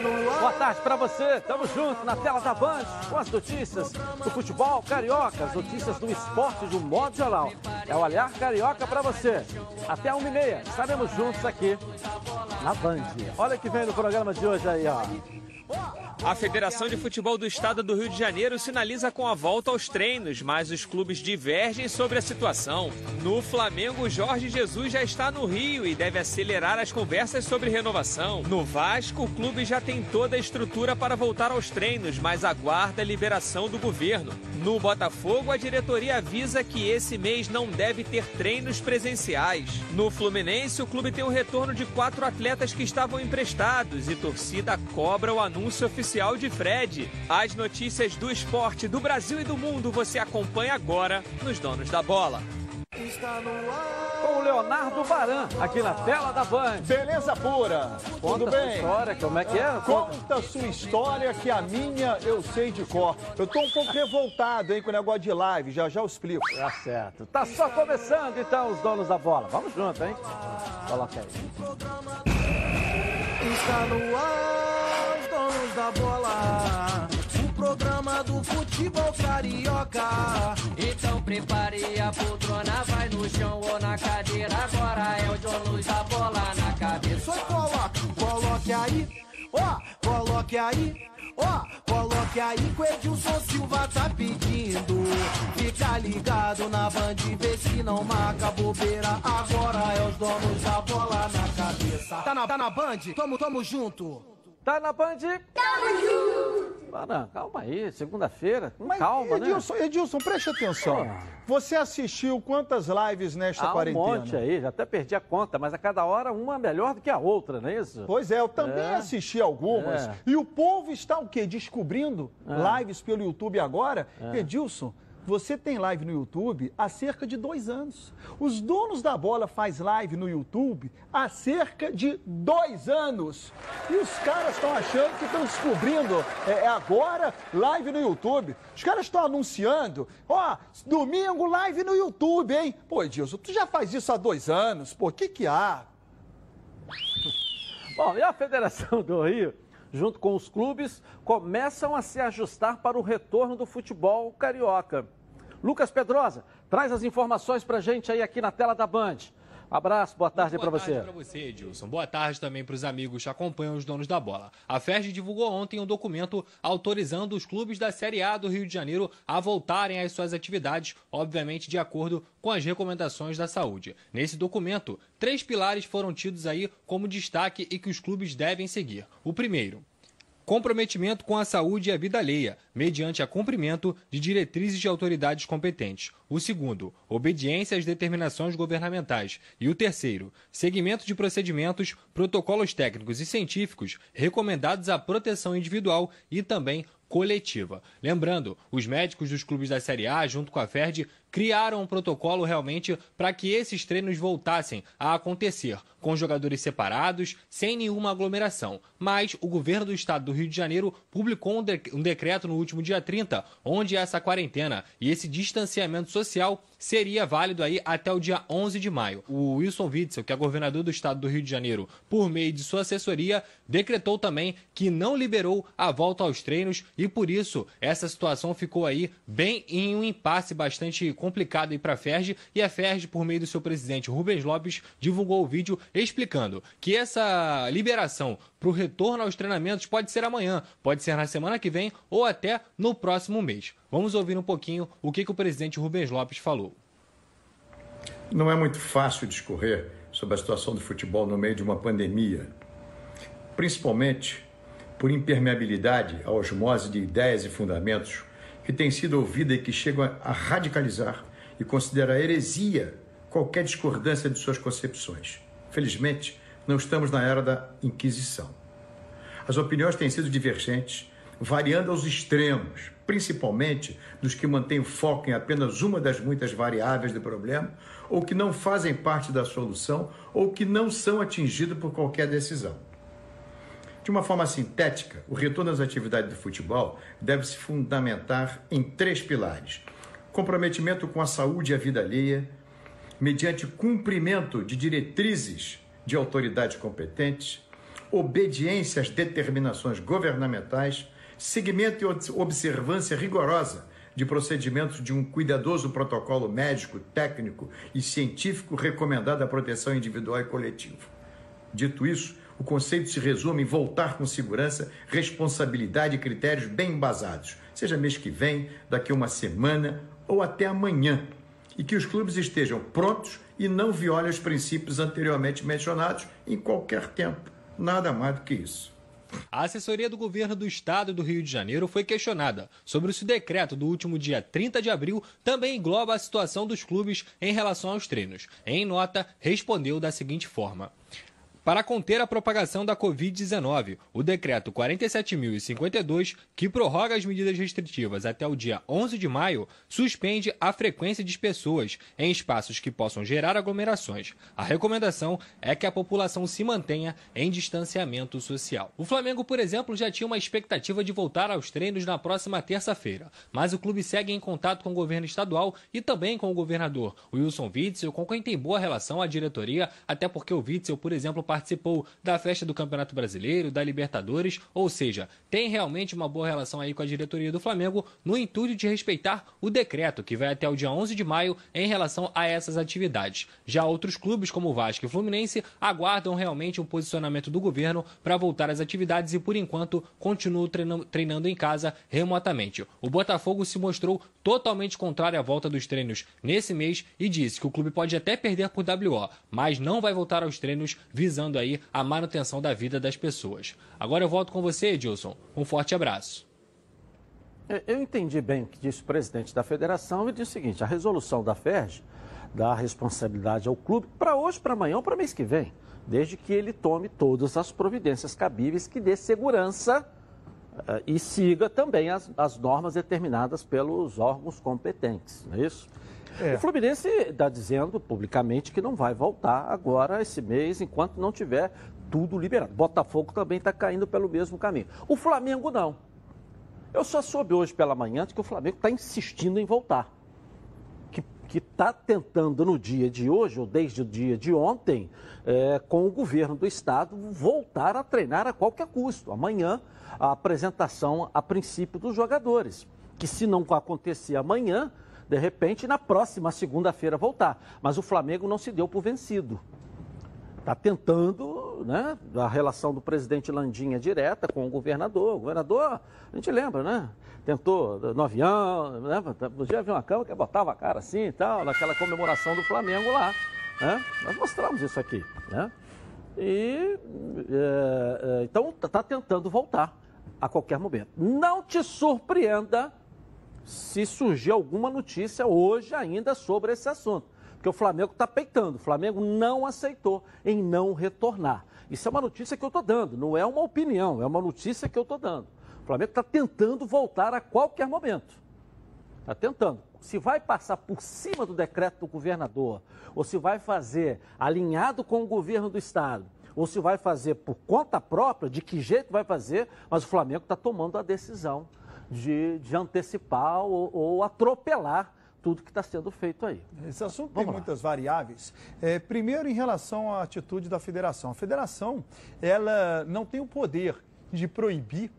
Boa tarde para você. Tamo junto na tela da Band com as notícias do futebol carioca, as notícias do esporte de um modo geral. É o Olhar Carioca para você. Até uma e meia estaremos juntos aqui na Band. Olha que vem no programa de hoje aí, ó. A Federação de Futebol do Estado do Rio de Janeiro sinaliza com a volta aos treinos, mas os clubes divergem sobre a situação. No Flamengo, Jorge Jesus já está no Rio e deve acelerar as conversas sobre renovação. No Vasco, o clube já tem toda a estrutura para voltar aos treinos, mas aguarda a liberação do governo. No Botafogo, a diretoria avisa que esse mês não deve ter treinos presenciais. No Fluminense, o clube tem o retorno de quatro atletas que estavam emprestados e torcida cobra o anúncio oficial oficial de Fred. As notícias do esporte do Brasil e do mundo você acompanha agora nos Donos da Bola. Com o Leonardo Baran, aqui na tela da Band. Beleza pura. Conta Tudo bem? Sua história, como é que é? Conta sua história que a minha eu sei de cor. Eu tô um pouco revoltado, hein, com o negócio de live. Já já eu explico. Tá certo. Tá só começando, então, os donos da bola. Vamos junto, hein? Coloca aí. Está no ar, donos da bola. O programa do futebol carioca. Então prepare a poltrona, vai no chão ou na cadeira. Agora é o donos da bola na cabeça. Só coloque, coloque aí, ó, coloque aí. Ó, coloque aí que o Edilson Silva tá pedindo. Fica ligado na band, vê se não marca bobeira. Agora é os donos da bola na cabeça. Tá na, tá na band? Tamo, tamo junto. Tá na Band? Tamo junto! Calma aí, segunda-feira. Calma, Edilson, né? Edilson, preste atenção. Ah. Você assistiu quantas lives nesta Há um quarentena? monte aí, já até perdi a conta, mas a cada hora uma melhor do que a outra, não é isso? Pois é, eu também É. assisti algumas. É. E o povo está o quê? Descobrindo É. lives pelo YouTube agora. Edilson, você tem live no YouTube há cerca de dois anos. Os donos da bola faz live no YouTube há cerca de dois anos. E os caras estão achando que estão descobrindo é, é agora live no YouTube. Os caras estão anunciando, ó, domingo live no YouTube, hein? Pô, Edilson, tu já faz isso há dois anos. Pô, o que que há? Bom, e a Federação do Rio, junto com os clubes, começam a se ajustar para o retorno do futebol carioca. Lucas Pedrosa, traz as informações pra gente aí aqui na tela da Band. Abraço, boa tarde para Boa você. tarde para você, Edilson. Boa tarde também para os amigos que acompanham os donos da bola. A FERJ divulgou ontem um documento autorizando os clubes da Série A do Rio de Janeiro a voltarem às suas atividades, obviamente de acordo com as recomendações da saúde. Nesse documento, três pilares foram tidos aí como destaque e que os clubes devem seguir. O primeiro, Comprometimento com a saúde e a vida alheia, mediante a cumprimento de diretrizes de autoridades competentes. O segundo, obediência às determinações governamentais. E o terceiro, seguimento de procedimentos, protocolos técnicos e científicos recomendados à proteção individual e também coletiva. Lembrando, os médicos dos clubes da Série A, junto com a FERD, criaram um protocolo realmente para que esses treinos voltassem a acontecer, com jogadores separados, sem nenhuma aglomeração. Mas o governo do estado do Rio de Janeiro publicou um, de- decreto no último dia 30, onde essa quarentena e esse distanciamento social seria válido aí até o dia 11 de maio. O Wilson Witzel, que é governador do estado do Rio de Janeiro, por meio de sua assessoria, decretou também que não liberou a volta aos treinos e por isso essa situação ficou aí bem em um impasse bastante complicado aí para a Ferge e a Ferge, por meio do seu presidente Rubens Lopes, divulgou o vídeo explicando que essa liberação para o retorno aos treinamentos pode ser amanhã, pode ser na semana que vem ou até no próximo mês. Vamos ouvir um pouquinho o que, que o presidente Rubens Lopes falou. Não é muito fácil discorrer sobre a situação do futebol no meio de uma pandemia, principalmente por impermeabilidade à osmose de ideias e fundamentos que tem sido ouvida e que chegam a radicalizar e considerar heresia qualquer discordância de suas concepções. Felizmente, não estamos na era da Inquisição. As opiniões têm sido divergentes, variando aos extremos, principalmente dos que mantêm foco em apenas uma das muitas variáveis do problema, ou que não fazem parte da solução, ou que não são atingidos por qualquer decisão. De uma forma sintética, o retorno às atividades do futebol deve se fundamentar em três pilares: comprometimento com a saúde e a vida alheia, mediante cumprimento de diretrizes de autoridades competentes, obediência às determinações governamentais, seguimento e observância rigorosa de procedimentos de um cuidadoso protocolo médico, técnico e científico recomendado à proteção individual e coletiva. Dito isso, o conceito se resume em voltar com segurança, responsabilidade e critérios bem embasados, seja mês que vem, daqui a uma semana ou até amanhã, e que os clubes estejam prontos e não violem os princípios anteriormente mencionados em qualquer tempo. Nada mais do que isso. A assessoria do governo do estado do Rio de Janeiro foi questionada sobre se o decreto do último dia 30 de abril também engloba a situação dos clubes em relação aos treinos. Em nota, respondeu da seguinte forma: para conter a propagação da Covid-19, o decreto 47.052, que prorroga as medidas restritivas até o dia 11 de maio, suspende a frequência de pessoas em espaços que possam gerar aglomerações. A recomendação é que a população se mantenha em distanciamento social. O Flamengo, por exemplo, já tinha uma expectativa de voltar aos treinos na próxima terça-feira, mas o clube segue em contato com o governo estadual e também com o governador Wilson Witzel, com quem tem boa relação a diretoria, até porque o Witzel, por exemplo, participou da festa do Campeonato Brasileiro, da Libertadores, ou seja, tem realmente uma boa relação aí com a diretoria do Flamengo no intuito de respeitar o decreto que vai até o dia 11 de maio em relação a essas atividades. Já outros clubes, como o Vasco e Fluminense, aguardam realmente um posicionamento do governo para voltar às atividades e, por enquanto, continuam treinando em casa remotamente. O Botafogo se mostrou totalmente contrário à volta dos treinos nesse mês e disse que o clube pode até perder por WO, mas não vai voltar aos treinos visando aí a manutenção da vida das pessoas. Agora eu volto com você, Edilson. Um forte abraço. Eu entendi bem o que disse o presidente da federação e disse o seguinte: a resolução da FERJ dá responsabilidade ao clube para hoje, para amanhã ou para mês que vem, desde que ele tome todas as providências cabíveis que dê segurança uh, e siga também as, as normas determinadas pelos órgãos competentes, não é isso? É. O Fluminense está dizendo publicamente que não vai voltar agora esse mês, enquanto não tiver tudo liberado. Botafogo também está caindo pelo mesmo caminho. O Flamengo não. Eu só soube hoje pela manhã que o Flamengo está insistindo em voltar. Que está tentando no dia de hoje, ou desde o dia de ontem, é, com o governo do estado, voltar a treinar a qualquer custo. Amanhã, a apresentação a princípio dos jogadores. Que se não acontecer amanhã, de repente, na próxima segunda-feira voltar. Mas o Flamengo não se deu por vencido. Está tentando, né? A relação do presidente Landinha direta com o governador. O governador, a gente lembra, né? Tentou no avião, né? Podia ver uma cama que botava a cara assim e tal, naquela comemoração do Flamengo lá. Né? Nós mostramos isso aqui, né? E é, é, então está tentando voltar a qualquer momento. Não te surpreenda se surgir alguma notícia hoje ainda sobre esse assunto. Porque o Flamengo está peitando. O Flamengo não aceitou em não retornar. Isso é uma notícia que eu estou dando, não é uma opinião, é uma notícia que eu estou dando. O Flamengo está tentando voltar a qualquer momento. Está tentando. Se vai passar por cima do decreto do governador, ou se vai fazer alinhado com o governo do Estado, ou se vai fazer por conta própria, de que jeito vai fazer, mas o Flamengo está tomando a decisão de, de antecipar ou, ou atropelar tudo que está sendo feito aí. Esse assunto Vamos tem lá. muitas variáveis. É, primeiro, em relação à atitude da federação. A federação, ela não tem o poder de proibir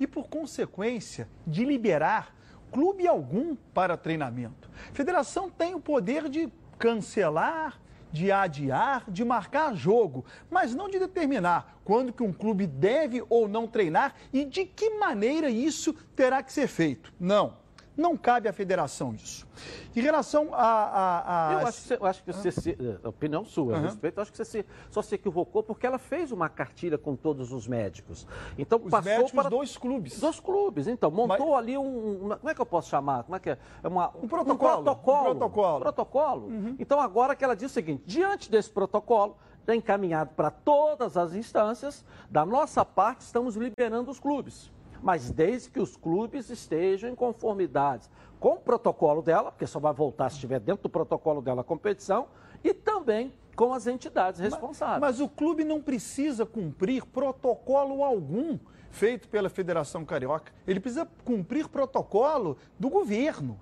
e, por consequência, de liberar clube algum para treinamento. A federação tem o poder de cancelar, de adiar, de marcar jogo, mas não de determinar quando que um clube deve ou não treinar e de que maneira isso terá que ser feito. Não. Não cabe à federação isso. Em relação a. a, a... Eu, acho que você, eu acho que você se, é, opinião sua a respeito, eu acho que você se, só se equivocou porque ela fez uma cartilha com todos os médicos. Então os passou médicos para dois clubes. Dois clubes, então montou Mas... ali um, como é que eu posso chamar? Como é que é? é uma, um protocolo. Um protocolo. Um protocolo. protocolo. Uhum. Então agora que ela diz o seguinte, diante desse protocolo já encaminhado para todas as instâncias, da nossa parte estamos liberando os clubes mas desde que os clubes estejam em conformidade com o protocolo dela, porque só vai voltar se estiver dentro do protocolo dela a competição, e também com as entidades responsáveis. Mas, mas, o clube não precisa cumprir protocolo algum feito pela Federação Carioca. Ele precisa cumprir protocolo do governo.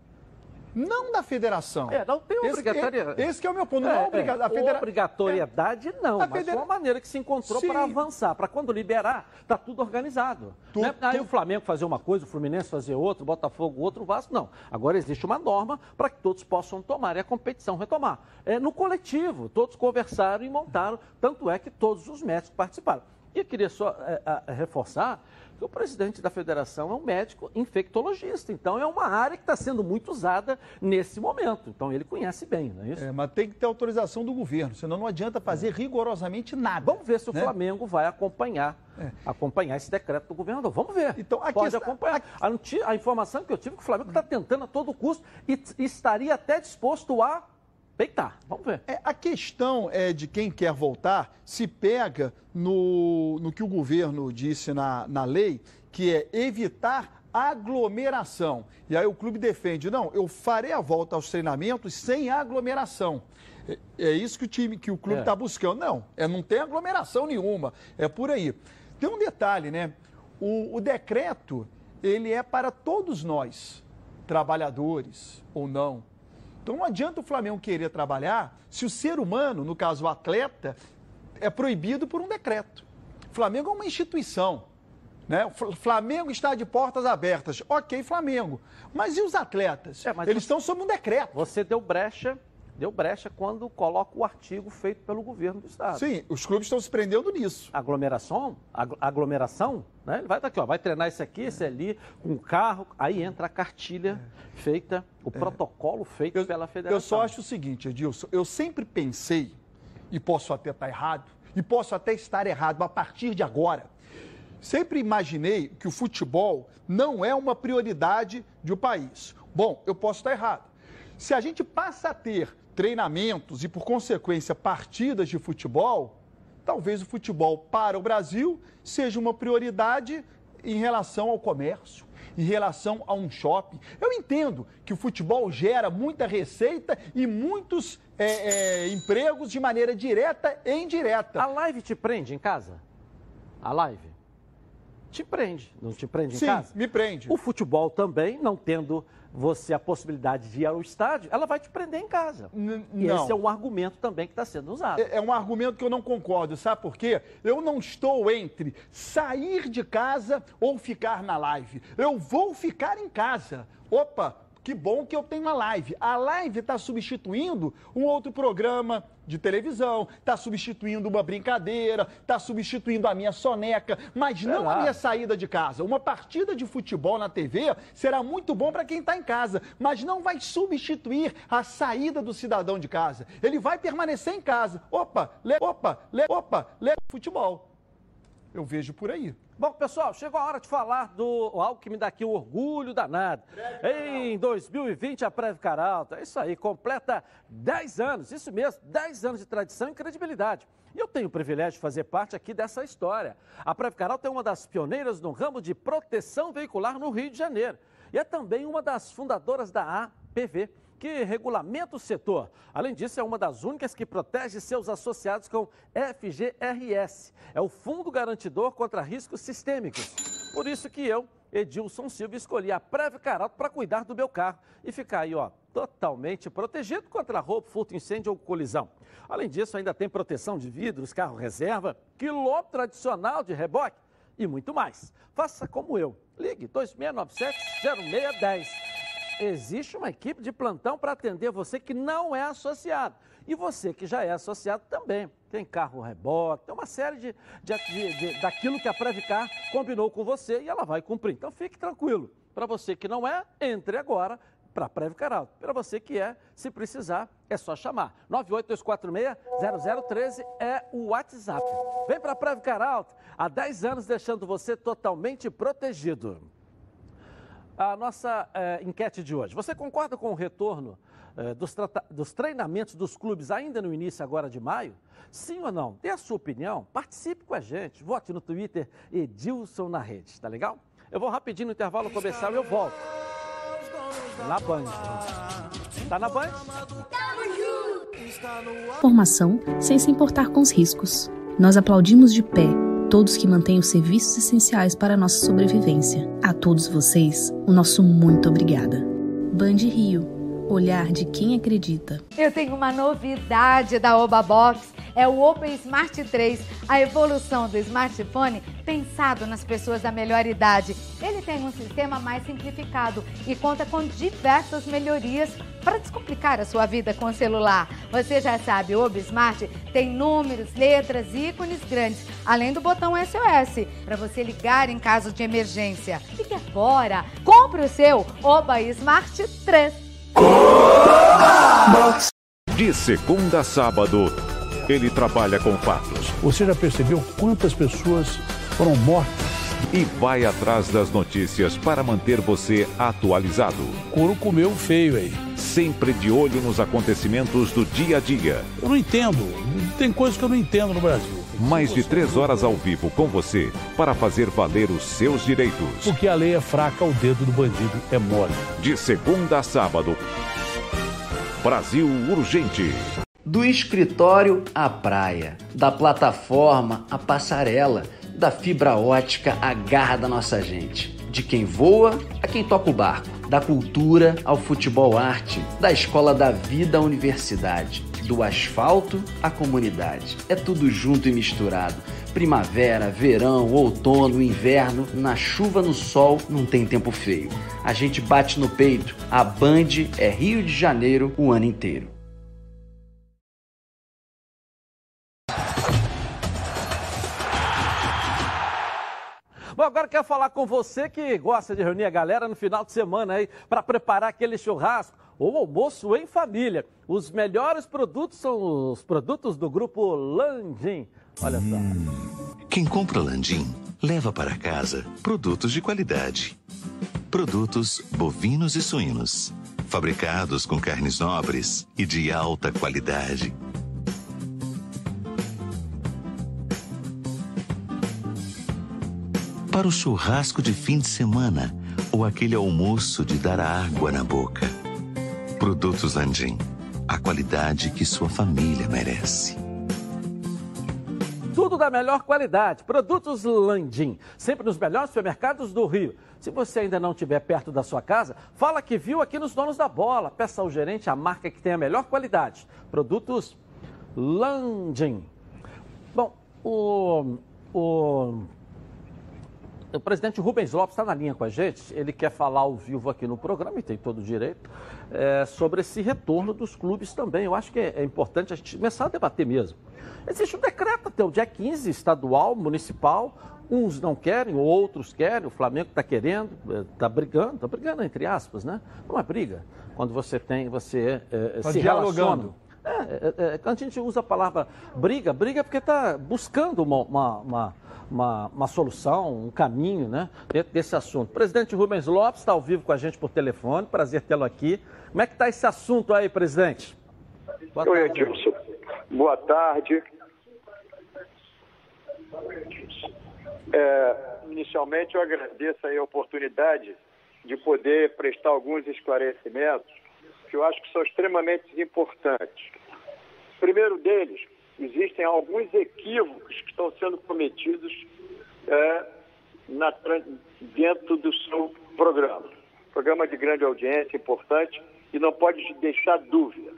Não da federação. É, não tem obrigatoriedade. Esse, esse é o meu ponto, não é, obriga... a federa... Obrigatoriedade é. não, a mas federa... foi uma maneira que se encontrou para avançar, para quando liberar, tá tudo organizado. Tu, né? Aí tu... o Flamengo fazer uma coisa, o Fluminense fazer outra, o Botafogo outro, o Vasco não. Agora existe uma norma para que todos possam tomar e a competição retomar. É, no coletivo, todos conversaram e montaram, tanto é que todos os médicos participaram. E eu queria só é, a, reforçar que o presidente da federação é um médico infectologista. Então, é uma área que está sendo muito usada nesse momento. Então, ele conhece bem, não é isso? É, mas tem que ter autorização do governo, senão não adianta fazer é. rigorosamente nada. Vamos ver se o né? Flamengo vai acompanhar, é. acompanhar esse decreto do governador. Vamos ver. Então, Pode está... acompanhar. A, a, informação que eu tive é que o Flamengo está tentando a todo custo e, e estaria até disposto a peitar. Vamos ver. É, a questão é de quem quer voltar se pega no, no que o governo disse na, na lei, que é evitar aglomeração. E aí o clube defende, não, eu farei a volta aos treinamentos sem aglomeração. É, é isso que o time, que o clube está é. buscando. Não, é, não tem aglomeração nenhuma. É por aí. Tem um detalhe, né? O, o decreto, ele é para todos nós, trabalhadores ou não, então não adianta o Flamengo querer trabalhar se o ser humano, no caso o atleta, é proibido por um decreto. O Flamengo é uma instituição. Né? O Flamengo está de portas abertas. Ok, Flamengo. Mas e os atletas? É, Eles você, estão sob um decreto. Você deu brecha deu brecha quando coloca o artigo feito pelo governo do Estado. Sim, os clubes estão se prendendo nisso. Aglomeração, aglomeração, né? Ele vai estar aqui, ó, vai treinar esse aqui, esse ali, com carro, aí entra a cartilha é. feita, o é. protocolo feito eu, pela federação. Eu só acho o seguinte, Edilson, eu sempre pensei, e posso até estar errado, e posso até estar errado a partir de agora, sempre imaginei que o futebol não é uma prioridade de um país. Bom, eu posso estar errado. Se a gente passa a ter treinamentos e, por consequência, partidas de futebol, talvez o futebol para o Brasil seja uma prioridade em relação ao comércio, em relação a um shopping. Eu entendo que o futebol gera muita receita e muitos é, é, empregos de maneira direta e indireta. A live te prende em casa? A live? Te prende, não te prende Sim, em casa? me prende. O futebol também, não tendo você a possibilidade de ir ao estádio, ela vai te prender em casa. N e não. esse é um argumento também que está sendo usado. É, é, um argumento que eu não concordo, sabe por quê? Eu não estou entre sair de casa ou ficar na live. Eu vou ficar em casa. Opa, que bom que eu tenho a live. A live está substituindo um outro programa de televisão, está substituindo uma brincadeira, está substituindo a minha soneca, mas não a minha saída de casa. Uma partida de futebol na TV será muito bom para quem está em casa, mas não vai substituir a saída do cidadão de casa. Ele vai permanecer em casa. Opa, le, opa, le, opa, le, futebol. Eu vejo por aí. Bom, pessoal, chegou a hora de falar do algo que me dá aqui o orgulho danado. Em 2020, a Preve Caralta, isso aí, completa 10 anos, isso mesmo, 10 anos de tradição e credibilidade. E eu tenho o privilégio de fazer parte aqui dessa história. A Preve Caralta é uma das pioneiras no ramo de proteção veicular no Rio de Janeiro. E é também uma das fundadoras da APV que regulamenta o setor. Além disso, é uma das únicas que protege seus associados com FGRS. É o Fundo Garantidor contra Riscos Sistêmicos. Por isso que eu, Edilson Silva, escolhi a Preve Caralto para cuidar do meu carro e ficar aí, ó, totalmente protegido contra roubo, furto, incêndio ou colisão. Além disso, ainda tem proteção de vidros, carro reserva, quilômetro tradicional de reboque e muito mais. Faça como eu. Ligue 2697 0610 existe uma equipe de plantão para atender você que não é associado. E você que já é associado também. Tem carro reboque, tem uma série de, de, de, de daquilo que a Previcar combinou com você e ela vai cumprir. Então fique tranquilo. Para você que não é, entre agora para Previcar Alto. Para você que é, se precisar, é só chamar. 98246-0013 é o WhatsApp. Vem para Previcar Alto, há 10 anos deixando você totalmente protegido a nossa é, enquete de hoje. Você concorda com o retorno é, dos, dos, treinamentos dos clubes ainda no início agora de maio? Sim ou não? Dê a sua opinião, participe com a gente, vote no Twitter Edilson na rede, tá legal? Eu vou rapidinho no intervalo comercial e eu volto. Na Band. Tá na Band? Formação sem se importar com os riscos. Nós aplaudimos de pé todos que mantêm os serviços essenciais para a nossa sobrevivência. A todos vocês, o nosso muito obrigada. Band Rio, Olhar de quem acredita. Eu tenho uma novidade da Oba Box. É o Open Smart 3, a evolução do smartphone pensado nas pessoas da melhor idade. Ele tem um sistema mais simplificado e conta com diversas melhorias para descomplicar a sua vida com o celular. Você já sabe, o Oba Smart tem números, letras, ícones grandes, além do botão SOS para você ligar em caso de emergência. Ligue agora, compre o seu Oba Smart 3. De segunda a sábado, ele trabalha com fatos. Você já percebeu quantas pessoas foram mortas? E vai atrás das notícias para manter você atualizado. Couro comeu feio aí. Sempre de olho nos acontecimentos do dia a dia. Eu não entendo. Tem coisas que eu não entendo no Brasil. Mais de três horas ao vivo com você para fazer valer os seus direitos. Porque a lei é fraca, o dedo do bandido é mole. De segunda a sábado. Brasil Urgente. Do escritório à praia, da plataforma à passarela, da fibra ótica à garra da nossa gente. De quem voa a quem toca o barco, da cultura ao futebol arte, da escola da vida à universidade, do asfalto à comunidade. É tudo junto e misturado. Primavera, verão, outono, inverno, na chuva, no sol, não tem tempo feio. A gente bate no peito. A Band é Rio de Janeiro o ano inteiro. Bom, agora quero falar com você que gosta de reunir a galera no final de semana aí para preparar aquele churrasco ou almoço em família. Os melhores produtos são os produtos do grupo Landim. Olha só. Hum, quem compra Landim leva para casa produtos de qualidade. Produtos bovinos e suínos, fabricados com carnes nobres e de alta qualidade para o churrasco de fim de semana ou aquele almoço de dar água na boca. Produtos Landim, a qualidade que sua família merece. Tudo da melhor qualidade. Produtos Landim, sempre nos melhores supermercados do Rio. Se você ainda não estiver perto da sua casa, fala que viu aqui nos Donos da Bola. Peça ao gerente a marca que tem a melhor qualidade. Produtos Landim. Bom, o, o o presidente Rubens Lopes está na linha com a gente, ele quer falar ao vivo aqui no programa, e tem todo o direito, é, sobre esse retorno dos clubes também. Eu acho que é, é, importante a gente começar a debater mesmo. Existe um decreto até o dia 15, estadual, municipal, uns não querem, outros querem, o Flamengo está querendo, está é, brigando, está brigando entre aspas, né? Não é briga. Quando você tem, você é, tá se dialogando. É, é, é, quando a gente usa a palavra briga, briga é porque está buscando uma, uma, uma uma, uma solução, um caminho né, dentro desse assunto. presidente Rubens Lopes está ao vivo com a gente por telefone, prazer tê-lo aqui. Como é que está esse assunto aí, presidente? Boa Oi, Edilson. Boa tarde. É, inicialmente, eu agradeço a oportunidade de poder prestar alguns esclarecimentos que eu acho que são extremamente importantes. O primeiro deles existem alguns equívocos que estão sendo cometidos é, na, dentro do seu programa. Programa de grande audiência, importante, e não pode deixar dúvida.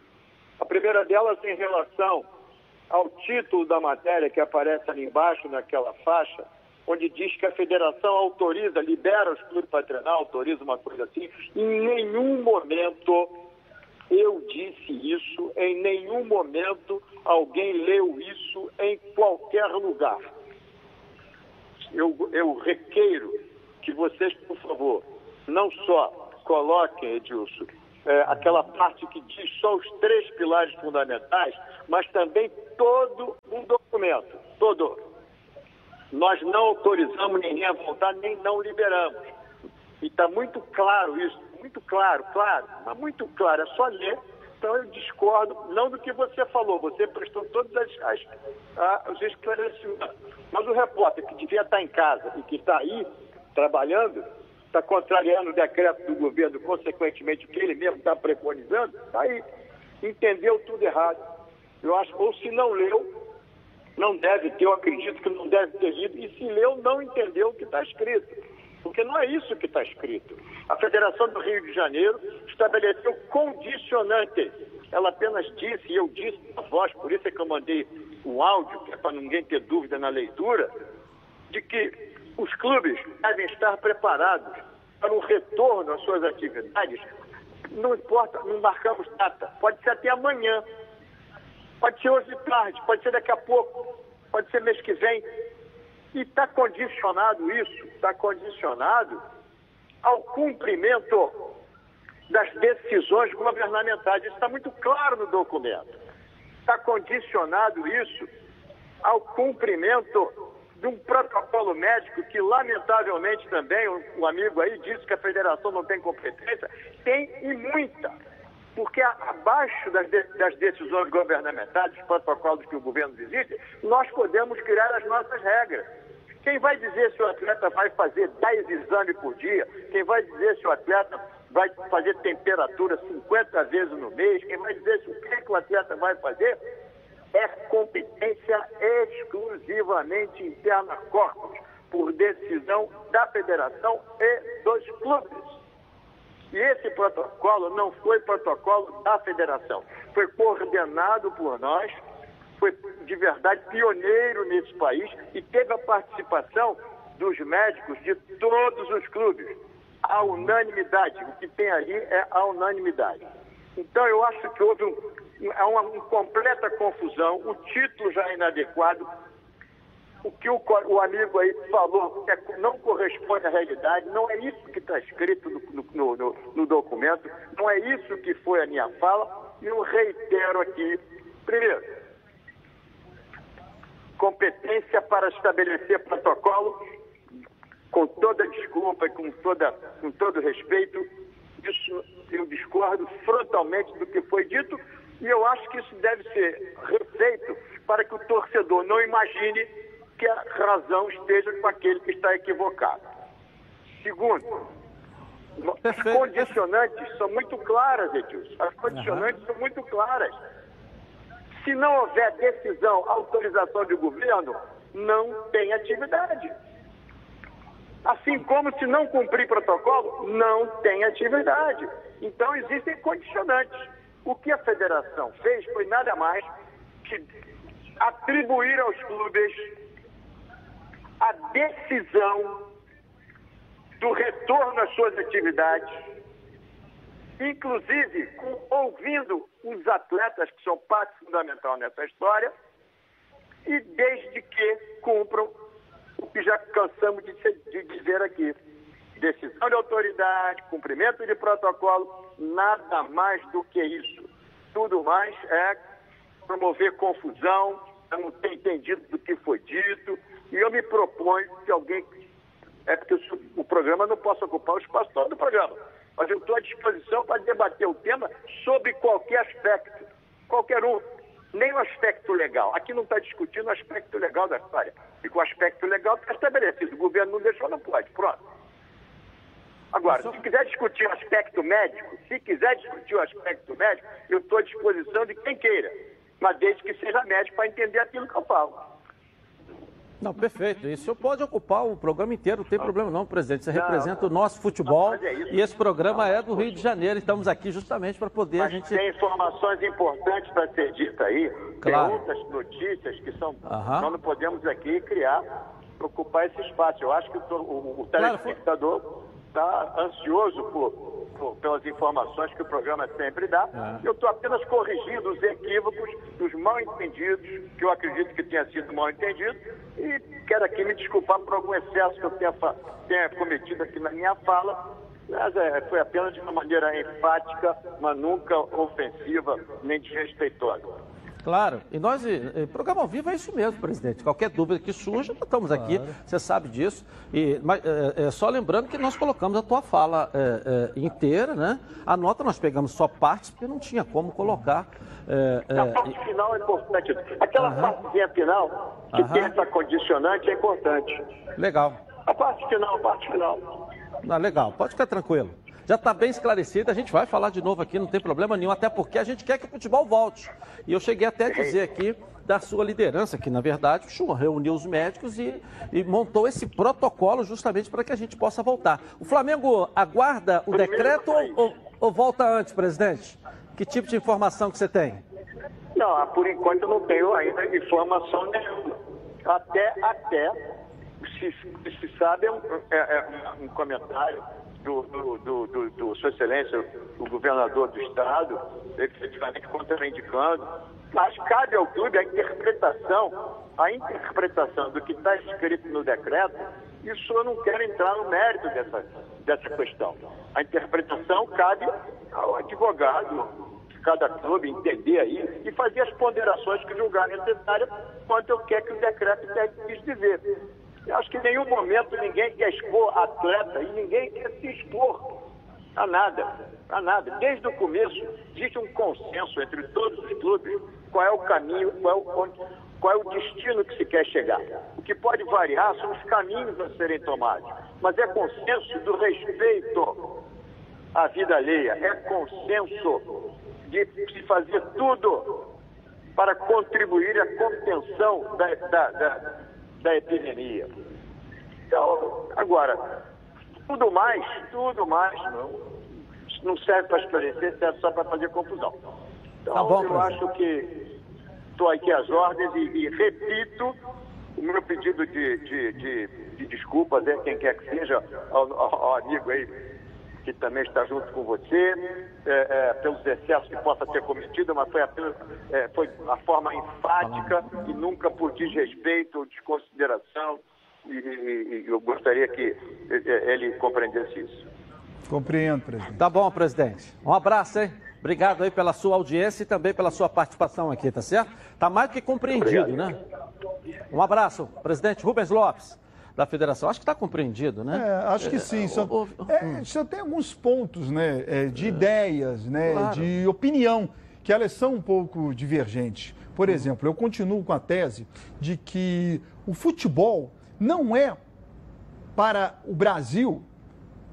A primeira delas em relação ao título da matéria que aparece ali embaixo naquela faixa, onde diz que a federação autoriza, libera os clubes para treinar, autoriza uma coisa assim. Em nenhum momento eu disse isso, em nenhum momento alguém leu isso em qualquer lugar. Eu, eu requeiro que vocês, por favor, não só coloquem, Edilson, é, aquela parte que diz só os três pilares fundamentais, mas também todo um documento, todo. Nós não autorizamos ninguém a voltar, nem não liberamos. E está muito claro isso, muito claro, claro, mas muito claro, é só ler então eu discordo, não do que você falou, você prestou todos as, as, os esclarecimentos. Mas o repórter que devia estar em casa e que está aí trabalhando, está contrariando o decreto do governo, consequentemente o que ele mesmo está preconizando, está aí. Entendeu tudo errado. Eu acho, ou se não leu, não deve ter, eu acredito que não deve ter lido, e se leu, não entendeu o que está escrito. Porque não é isso que está escrito. A Federação do Rio de Janeiro estabeleceu condicionantes. Ela apenas disse, e eu disse na voz, por isso é que eu mandei um áudio, que é para ninguém ter dúvida na leitura, de que os clubes devem estar preparados para um retorno às suas atividades. Não importa, não marcamos data. Pode ser até amanhã, pode ser hoje de tarde, pode ser daqui a pouco, pode ser mês que vem. E está condicionado isso, está condicionado ao cumprimento das decisões governamentais. Isso está muito claro no documento. Está condicionado isso ao cumprimento de um protocolo médico que, lamentavelmente, também, o, o amigo aí disse que a federação não tem competência, tem e muita. Porque abaixo das, de, das decisões governamentais, dos protocolos que o governo exige, nós podemos criar as nossas regras. Quem vai dizer se o atleta vai fazer 10 exames por dia? Quem vai dizer se o atleta vai fazer temperatura 50 vezes no mês? Quem vai dizer se o que, que o atleta vai fazer? É competência exclusivamente interna corpus, por decisão da federação e dos clubes. E esse protocolo não foi protocolo da federação, foi coordenado por nós, foi de verdade pioneiro nesse país e teve a participação dos médicos de todos os clubes. A unanimidade, o que tem ali é a unanimidade. Então eu acho que houve um, uma, uma completa confusão, o título já é inadequado, o que o, o, amigo aí falou é, não corresponde à realidade, não é isso que está escrito no, no, no, no, documento, não é isso que foi a minha fala, e eu reitero aqui, primeiro, competência para estabelecer protocolos, com toda desculpa e com, toda, com todo respeito, isso eu discordo frontalmente do que foi dito, e eu acho que isso deve ser refeito para que o torcedor não imagine que a razão esteja com aquele que está equivocado. Segundo, as condicionantes são muito claras, Edilson. As condicionantes uhum. são muito claras. Se não houver decisão, autorização de governo, não tem atividade. Assim como se não cumprir protocolo, não tem atividade. Então existem condicionantes. O que a federação fez foi nada mais que atribuir aos clubes a decisão do retorno às suas atividades, inclusive com, ouvindo os atletas que são parte fundamental nessa história, e desde que cumpram o que já cansamos de, de dizer aqui. Decisão de autoridade, cumprimento de protocolo, nada mais do que isso. Tudo mais é promover confusão, não ter entendido do que foi dito, e eu me proponho que alguém. É porque o programa não possa ocupar o espaço todo do programa. Mas eu estou à disposição para debater o tema sobre qualquer aspecto. Qualquer um. Nem o aspecto legal. Aqui não está discutindo o aspecto legal da história. E com o aspecto legal está estabelecido. O governo não deixou, não pode. Pronto. Agora, se quiser discutir o aspecto médico, se quiser discutir o aspecto médico, eu estou à disposição de quem queira. Mas desde que seja médico para entender aquilo que eu falo. Não, perfeito. E o senhor pode ocupar o programa inteiro, não tem problema não, presidente. Você não, representa o nosso futebol é e esse programa é do Rio de Janeiro. Estamos aqui justamente para poder Mas a gente... tem informações importantes para ser dita aí. Claro. Tem outras notícias que são... Uhum. Nós não podemos aqui criar, ocupar esse espaço. Eu acho que o, o, o telespectador está ansioso por por, pelas informações que o programa sempre dá. É. Eu estou apenas corrigindo os equívocos, os mal entendidos, que eu acredito que tenha sido mal entendido, e quero aqui me desculpar por algum excesso que eu tenha, tenha cometido aqui na minha fala, mas é, foi apenas de uma maneira enfática, mas nunca ofensiva nem desrespeitosa. Claro, e nós, programa ao vivo é isso mesmo, presidente. Qualquer dúvida que surja, nós estamos claro. aqui, você sabe disso. E, mas, é, é, só lembrando que nós colocamos a tua fala é, é, inteira, né? A nota nós pegamos só partes, porque não tinha como colocar. É, é, a parte final é importante. Aquela partezinha final, que -huh. tem essa condicionante, é importante. Legal. A parte final, a parte final. Ah, legal, pode ficar tranquilo. Já está bem esclarecida. A gente vai falar de novo aqui, não tem problema nenhum, até porque a gente quer que o futebol volte. E eu cheguei até a dizer aqui da sua liderança, que na verdade o reuniu os médicos e, e montou esse protocolo justamente para que a gente possa voltar. O Flamengo aguarda o decreto ou, ou, ou volta antes, presidente? Que tipo de informação que você tem? Não, por enquanto eu não tenho ainda informação nenhuma. Até, até, se, se sabe, é um, é, é um comentário do, do, do, do, do Sua Excelência, o governador do Estado, efetivamente contraindicando, mas cabe ao clube a interpretação, a interpretação do que está escrito no decreto, isso eu não quero entrar no mérito dessa, dessa questão. A interpretação cabe ao advogado cada clube entender aí e fazer as ponderações que julgar necessárias quanto eu quero que o decreto quis dizer. Eu acho que em nenhum momento ninguém quer expor atleta e ninguém quer se expor a nada, a nada. Desde o começo existe um consenso entre todos os clubes qual é o caminho, qual é o, qual é o destino que se quer chegar. O que pode variar são os caminhos a serem tomados, mas é consenso do respeito à vida alheia, é consenso de se fazer tudo para contribuir à contenção da, da, da da epidemia. Então, agora, tudo mais, tudo mais, não, não serve para esclarecer, serve só para fazer confusão. Então, tá bom, eu acho que estou aqui às ordens e, e, repito o meu pedido de, de, de, de desculpas, é, quem quer que seja, ao, ao amigo aí que também está junto com você, é, é, pelos excessos que possa ter cometido, mas foi, apenas, é, foi a forma enfática e nunca por desrespeito ou desconsideração. E, e, e eu gostaria que ele compreendesse isso. Compreendo, presidente. Tá bom, presidente. Um abraço, hein? Obrigado aí pela sua audiência e também pela sua participação aqui, tá certo? Tá mais do que compreendido, Obrigado. né? Um abraço, presidente Rubens Lopes da federação. Acho que está compreendido, né? É, acho que sim. Só, é, só tem alguns pontos né, é, de ideias, né, claro. de opinião, que elas são um pouco divergentes. Por uhum. exemplo, eu continuo com a tese de que o futebol não é para o Brasil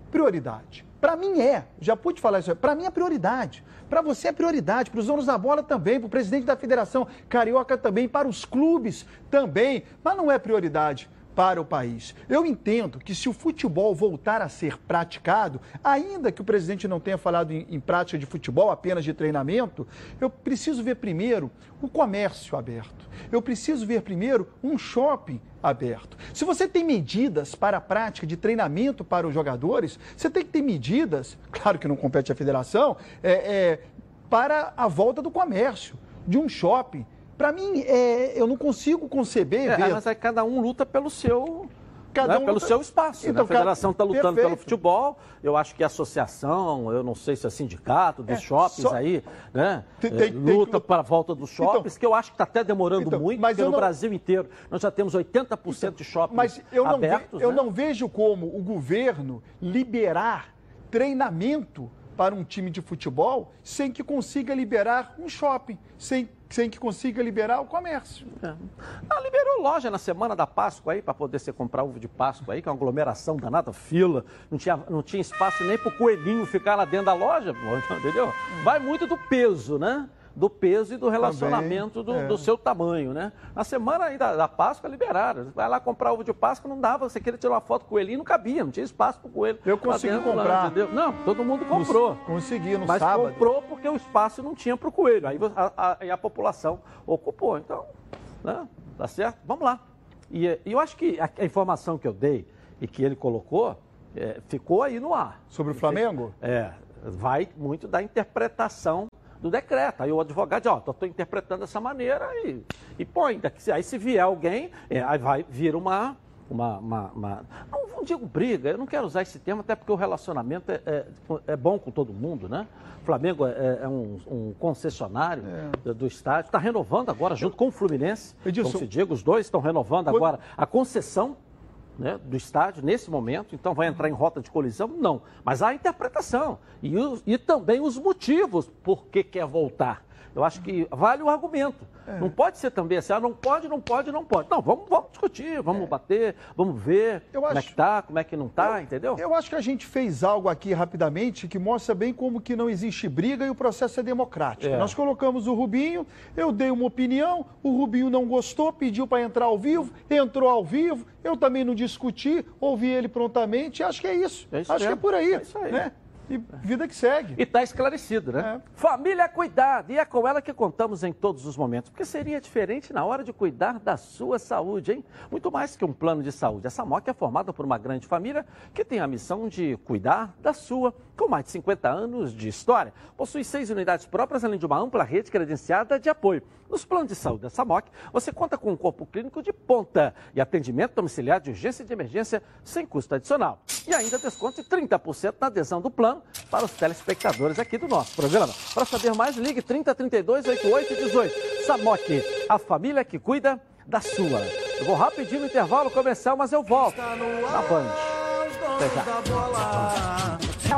prioridade. Para mim é, já pude falar isso, para mim é prioridade. Para você é prioridade, para os donos da bola também, para o presidente da federação carioca também, para os clubes também, mas não é prioridade para o país. Eu entendo que se o futebol voltar a ser praticado, ainda que o presidente não tenha falado em, em, prática de futebol, apenas de treinamento, eu preciso ver primeiro o comércio aberto. Eu preciso ver primeiro um shopping aberto. Se você tem medidas para a prática de treinamento para os jogadores, você tem que ter medidas, claro que não compete à federação, é, é, para a volta do comércio, de um shopping para mim, é, eu não consigo conceber. É. Mas aí cada um luta pelo seu. Cada né, um pelo luta... seu espaço. Né? Então, né? A federação está lutando Perfeito. pelo futebol, eu acho que a associação, eu não sei se é sindicato dos é, shoppings só... aí, né? Tem, tem, luta tem... para a volta dos então, shoppings, então, que eu acho que está até demorando então, muito, mas pelo não... Brasil inteiro. Nós já temos 80% então, de shoppings mas eu não abertos. Ve... Eu né? não vejo como o governo liberar treinamento para um time de futebol sem que consiga liberar um shopping, sem, sem que consiga liberar o comércio. É. Ah, liberou loja na semana da Páscoa aí, para poder você comprar uva de Páscoa aí, que é uma aglomeração danada, fila, não tinha, não tinha espaço nem para o coelhinho ficar lá dentro da loja, entendeu? Vai muito do peso, né? Do peso e do relacionamento Também, do, é. do, seu tamanho, né? Na semana aí da, da, Páscoa liberaram. Vai lá comprar ovo de Páscoa, não dava. Você queria tirar uma foto com o coelhinho, não cabia, não tinha espaço para o coelho. Eu consegui dentro, comprar. Lá, não, todo mundo comprou. Consegui no mas sábado. Mas comprou porque o espaço não tinha para o coelho. Aí a, a, a, população ocupou. Então, né? Tá certo? Vamos lá. E, e eu acho que a, a, informação que eu dei e que ele colocou é, ficou aí no ar. Sobre o Flamengo? É, vai muito da interpretação do decreto. Aí o advogado diz, ó, estou interpretando dessa maneira e, e põe. Aí se vier alguém, é, aí vai vir uma, uma, uma, uma, Não, não digo briga, eu não quero usar esse termo, até porque o relacionamento é, é, é bom com todo mundo, né? O Flamengo é, é um, um, concessionário é. do estádio, está renovando agora, junto com o Fluminense, Edilson, como se diga, os dois estão renovando agora a concessão né, do estádio nesse momento, então vai entrar em rota de colisão? Não. Mas há a interpretação e, e também os motivos por que quer voltar. Eu acho que vale o argumento. É. Não pode ser também assim, ah, não pode, não pode, não pode. Não, vamos, vamos discutir, vamos é. bater, vamos ver eu como acho... é que tá, como é que não tá, eu, entendeu? Eu acho que a gente fez algo aqui rapidamente que mostra bem como que não existe briga e o processo é democrático. É. Nós colocamos o Rubinho, eu dei uma opinião, o Rubinho não gostou, pediu para entrar ao vivo, entrou ao vivo, eu também não discuti, ouvi ele prontamente, acho que é isso. É isso acho mesmo. que é por aí. É isso aí. Né? E vida que segue. E está esclarecido, né? É. Família cuidado. E é com ela que contamos em todos os momentos. Porque seria diferente na hora de cuidar da sua saúde, hein? Muito mais que um plano de saúde. Essa MOC é formada por uma grande família que tem a missão de cuidar da sua, com mais de 50 anos de história. Possui seis unidades próprias, além de uma ampla rede credenciada de apoio. Nos planos de saúde da SAMOC, você conta com um corpo clínico de ponta e atendimento domiciliar de urgência e de emergência sem custo adicional. E ainda desconto de 30% na adesão do plano para os telespectadores aqui do nosso programa. Para saber mais, ligue 3032 8818. SAMOC, a família que cuida da sua. Eu vou rapidinho no intervalo comercial, mas eu volto na Band. Até já.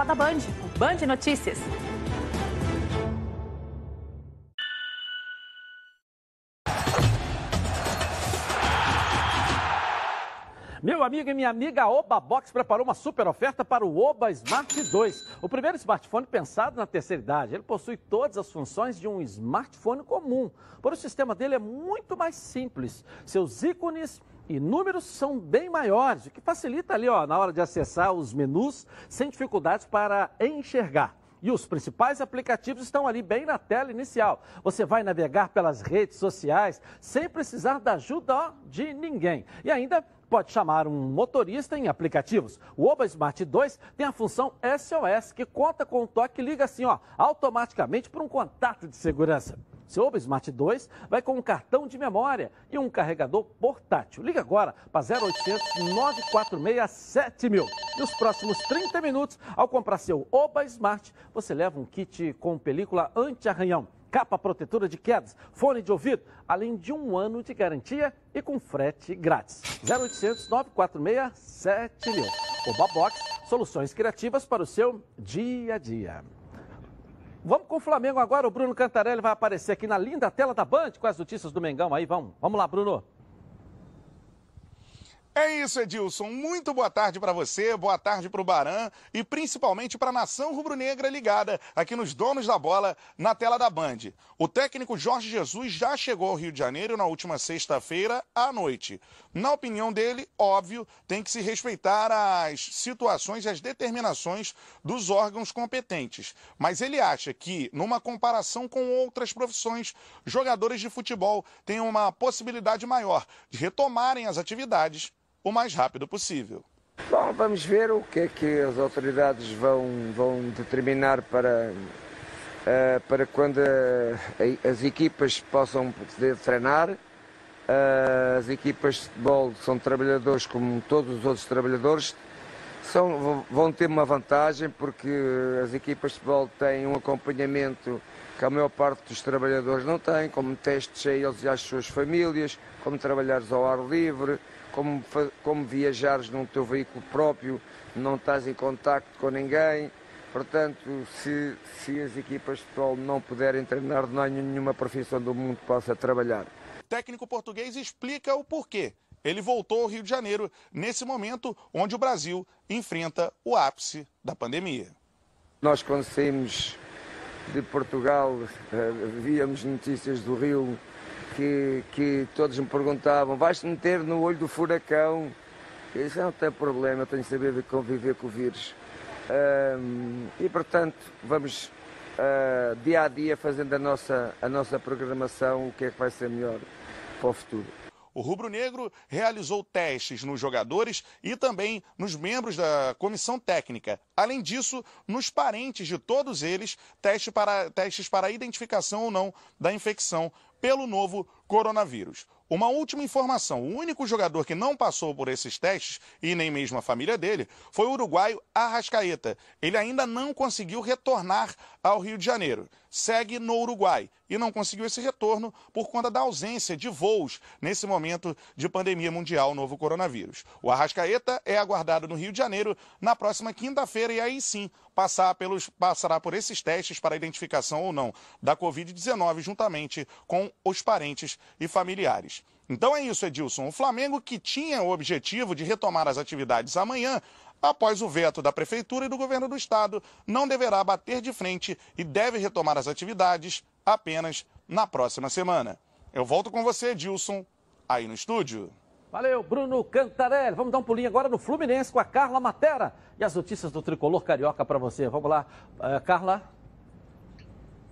Da Band. Band Notícias. Meu amigo e minha amiga, a Oba Box preparou uma super oferta para o Oba Smart 2, o primeiro smartphone pensado na terceira idade. Ele possui todas as funções de um smartphone comum, porém o sistema dele é muito mais simples. Seus ícones e números são bem maiores, o que facilita ali ó, na hora de acessar os menus sem dificuldades para enxergar. E os principais aplicativos estão ali bem na tela inicial. Você vai navegar pelas redes sociais sem precisar da ajuda de ninguém. E ainda pode chamar um motorista em aplicativos. O Oba Smart 2 tem a função SOS, que conta com um toque e liga assim, ó, automaticamente para um contato de segurança. Oba Smart 2 vai com um cartão de memória e um carregador portátil. Liga agora para 0800 946 7000. Nos próximos 30 minutos, ao comprar seu Oba Smart, você leva um kit com película anti-arranhão capa protetora de quedas, fone de ouvido, além de um ano de garantia e com frete grátis. 0800 946 7000. Oba Box, soluções criativas para o seu dia a dia. Vamos com o Flamengo agora. O Bruno Cantarelli vai aparecer aqui na linda tela da Band com as notícias do Mengão aí. Vamos, vamos lá, Bruno. É isso, Edilson. Muito boa tarde para você, boa tarde para o Baran e principalmente para a nação rubro-negra ligada aqui nos donos da bola na tela da Band. O técnico Jorge Jesus já chegou ao Rio de Janeiro na última sexta-feira à noite. Na opinião dele, óbvio, tem que se respeitar as situações e as determinações dos órgãos competentes. Mas ele acha que, numa comparação com outras profissões, jogadores de futebol têm uma possibilidade maior de retomarem as atividades o mais rápido possível. Bom, vamos ver o que é que as autoridades vão, vão determinar para, uh, para quando uh, as equipas possam poder treinar. Uh, as equipas de futebol são trabalhadores como todos os outros trabalhadores. São, vão ter uma vantagem porque as equipas de futebol têm um acompanhamento que a maior parte dos trabalhadores não tem, como testes a eles e às suas famílias, como trabalhares ao ar livre, como, como viajares num teu veículo próprio, não estás em contacto com ninguém. Portanto, se, se as equipas de futebol não puderem treinar, não há nenhuma profissão do mundo que possa trabalhar. Técnico português explica o porquê. Ele voltou ao Rio de Janeiro nesse momento onde o Brasil enfrenta o ápice da pandemia. Nós, quando saímos de Portugal, eh, víamos notícias do Rio que, que todos me perguntavam, vais-te meter no olho do furacão? Eu disse, não tem problema, tenho que saber conviver com o vírus. Um, e portanto, vamos uh, dia a dia fazendo a nossa, a nossa programação, o que é que vai ser melhor para o futuro. O Rubro Negro realizou testes nos jogadores e também nos membros da comissão técnica. Além disso, nos parentes de todos eles, testes para, testes para identificação ou não da infecção pelo novo coronavírus. Uma última informação: o único jogador que não passou por esses testes, e nem mesmo a família dele, foi o uruguaio Arrascaeta. Ele ainda não conseguiu retornar ao Rio de Janeiro. segue no Uruguai e não conseguiu esse retorno por conta da ausência de voos nesse momento de pandemia mundial novo coronavírus. O Arrascaeta é aguardado no Rio de Janeiro na próxima quinta-feira e aí sim passar pelos, passará por esses testes para identificação ou não da Covid-19 juntamente com os parentes e familiares. Então é isso, Edilson. O Flamengo, que tinha o objetivo de retomar as atividades amanhã, após o veto da Prefeitura e do Governo do Estado, não deverá bater de frente e deve retomar as atividades apenas na próxima semana. Eu volto com você, Edilson, aí no estúdio. Valeu, Bruno Cantarelli. Vamos dar um pulinho agora no Fluminense com a Carla Matera e as notícias do tricolor carioca para você. Vamos lá, uh, Carla.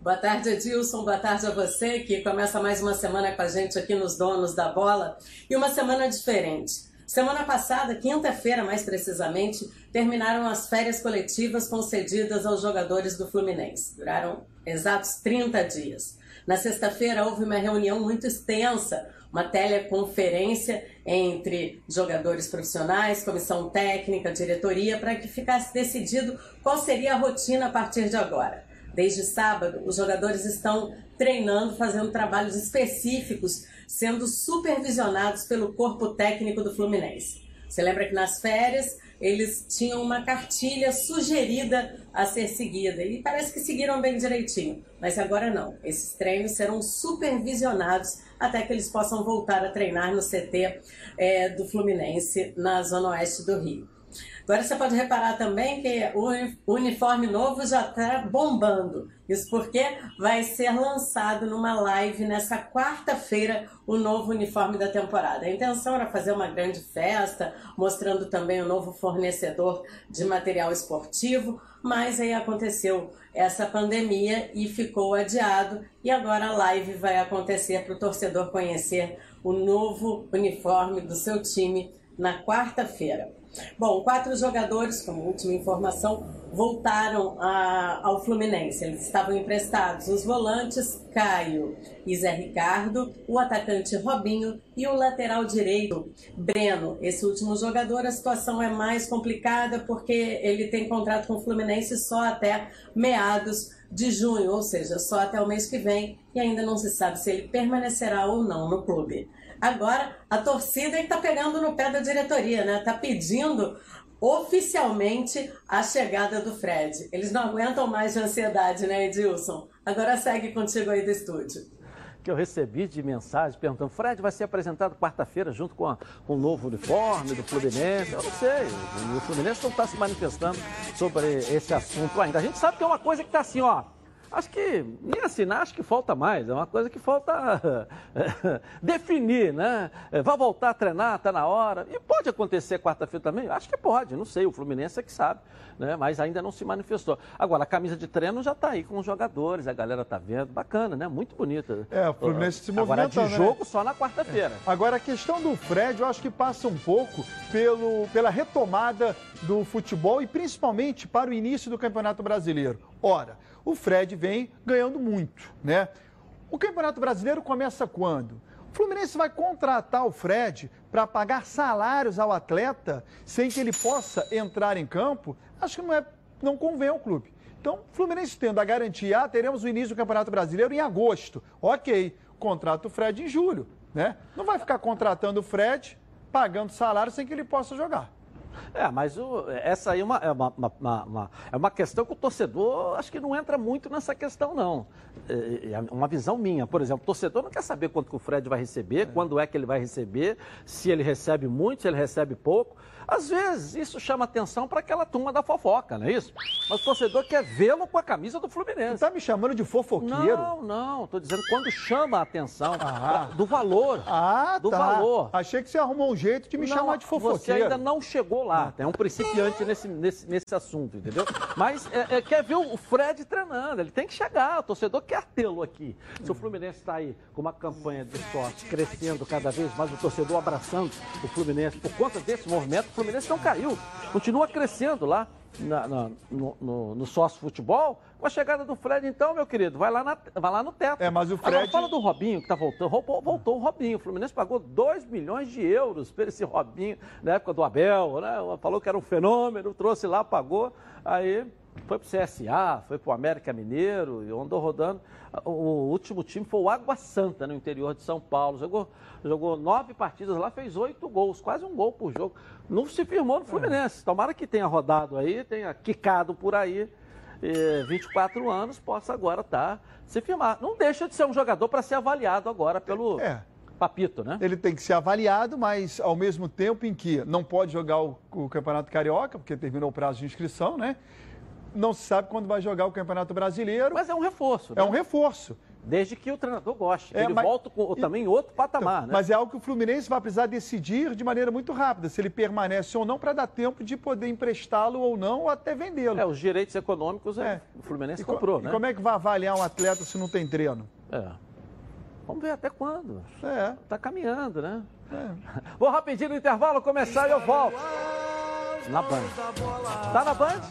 Boa tarde, Edilson. Boa tarde a você que começa mais uma semana com a gente aqui nos Donos da Bola e uma semana diferente. Semana passada, quinta-feira mais precisamente, terminaram as férias coletivas concedidas aos jogadores do Fluminense. Duraram exatos 30 dias. Na sexta-feira houve uma reunião muito extensa, uma teleconferência entre jogadores profissionais, comissão técnica, diretoria, para que ficasse decidido qual seria a rotina a partir de agora. Desde sábado, os jogadores estão treinando, fazendo trabalhos específicos, sendo supervisionados pelo corpo técnico do Fluminense. Você lembra que nas férias eles tinham uma cartilha sugerida a ser seguida e parece que seguiram bem direitinho, mas agora não. Esses treinos serão supervisionados até que eles possam voltar a treinar no CT é, do Fluminense na zona oeste do Rio. Agora você pode reparar também que o uniforme novo já está bombando. Isso porque vai ser lançado numa live nessa quarta-feira o novo uniforme da temporada. A intenção era fazer uma grande festa, mostrando também o novo fornecedor de material esportivo, mas aí aconteceu essa pandemia e ficou adiado. E agora a live vai acontecer para o torcedor conhecer o novo uniforme do seu time na quarta-feira. Bom, quatro jogadores, como última informação, voltaram a, ao Fluminense. Eles estavam emprestados. Os volantes Caio e Zé Ricardo, o atacante Robinho e o lateral direito Breno. Esse último jogador, a situação é mais complicada porque ele tem contrato com o Fluminense só até meados de junho, ou seja, só até o mês que vem, e ainda não se sabe se ele permanecerá ou não no clube. Agora, a torcida está pegando no pé da diretoria, né? Está pedindo oficialmente a chegada do Fred. Eles não aguentam mais de ansiedade, né, Edilson? Agora segue contigo aí do estúdio. Que eu recebi de mensagem perguntando: Fred vai ser apresentado quarta-feira junto com, a, com o novo uniforme do Fluminense. Eu não sei, o Fluminense não está se manifestando sobre esse assunto ainda. A gente sabe que é uma coisa que está assim, ó Acho que nem assinar, acho que falta mais. É uma coisa que falta definir, né? É, vai voltar a treinar, está na hora. E pode acontecer quarta-feira também? Acho que pode, não sei. O Fluminense é que sabe, né? Mas ainda não se manifestou. Agora, a camisa de treino já está aí com os jogadores, a galera está vendo. Bacana, né? Muito bonita. É, o Fluminense se movimenta, Agora, de né? jogo só na quarta-feira. É. Agora, a questão do Fred, eu acho que passa um pouco pelo, pela retomada do futebol e principalmente para o início do Campeonato Brasileiro. Ora, o Fred vem ganhando muito, né? O Campeonato Brasileiro começa quando? O Fluminense vai contratar o Fred para pagar salários ao atleta sem que ele possa entrar em campo? Acho que não, é, não convém ao clube. Então, Fluminense tendo a garantia, ah, teremos o início do Campeonato Brasileiro em agosto. Ok, contrata o Fred em julho, né? Não vai ficar contratando o Fred, pagando salário sem que ele possa jogar. É, mas o, essa aí é uma, é uma, uma, uma, é uma questão que o torcedor acho que não entra muito nessa questão, não. É, é uma visão minha. Por exemplo, o torcedor não quer saber quanto que o Fred vai receber, é. quando é que ele vai receber, se ele recebe muito, se ele recebe pouco. Às vezes isso chama atenção para aquela turma da fofoca, não é isso? Mas o torcedor quer vê-lo com a camisa do Fluminense. Você tá me chamando de fofoqueiro? Não, não. Estou dizendo quando chama a atenção ah. pra, do valor. Ah, do tá. valor. Achei que você arrumou um jeito de me não, chamar de fofoqueiro. Você ainda não chegou lá. É um principiante nesse, nesse, nesse assunto, entendeu? Mas é, é, quer ver o Fred treinando. Ele tem que chegar. O torcedor quer tê-lo aqui. Se o Fluminense está aí com uma campanha de sorte crescendo cada vez mais, o torcedor abraçando o Fluminense por conta desse movimento, Fluminense não caiu, continua crescendo lá na, na, no, no, no sócio futebol. Com a chegada do Fred, então, meu querido, vai lá, na, vai lá no teto. É, mas o Fred. Agora, fala do Robinho que tá voltando. Voltou, voltou o Robinho. O Fluminense pagou 2 milhões de euros por esse Robinho na época do Abel, né? Falou que era um fenômeno, trouxe lá, pagou. Aí foi pro CSA, foi pro América Mineiro e andou rodando. O último time foi o Água Santa, no interior de São Paulo. Jogou, jogou nove partidas lá, fez oito gols, quase um gol por jogo. Não se firmou no Fluminense. Tomara que tenha rodado aí, tenha quicado por aí. E 24 anos, possa agora estar tá, se firmar. Não deixa de ser um jogador para ser avaliado agora pelo. É. Papito, né? Ele tem que ser avaliado, mas ao mesmo tempo em que não pode jogar o, o Campeonato Carioca, porque terminou o prazo de inscrição, né? Não se sabe quando vai jogar o Campeonato Brasileiro. Mas é um reforço. É né? um reforço. Desde que o treinador goste. É, ele mas, volta com, também em outro patamar, então, né? Mas é algo que o Fluminense vai precisar decidir de maneira muito rápida, se ele permanece ou não, para dar tempo de poder emprestá-lo ou não, ou até vendê-lo. É, os direitos econômicos é, é. o Fluminense e comprou, e né? E como é que vai avaliar um atleta se não tem treino? É. Vamos ver até quando. É. Tá caminhando, né? É. Vou rapidinho no intervalo começar e eu volto. Na Band. Tá na Band?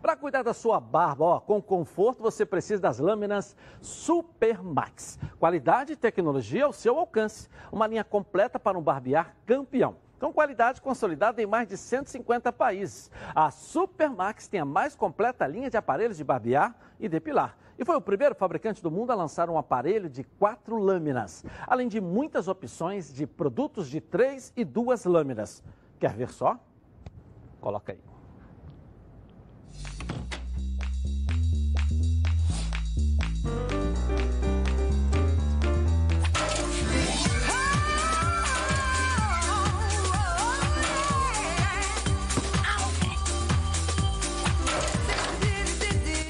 Para cuidar da sua barba, ó, com conforto, você precisa das lâminas Supermax. Qualidade e tecnologia ao seu alcance. Uma linha completa para um barbear campeão com qualidade consolidada em mais de 150 países. A Supermax tem a mais completa linha de aparelhos de barbear e depilar. E foi o primeiro fabricante do mundo a lançar um aparelho de quatro lâminas, além de muitas opções de produtos de três e duas lâminas. Quer ver só? Coloca aí.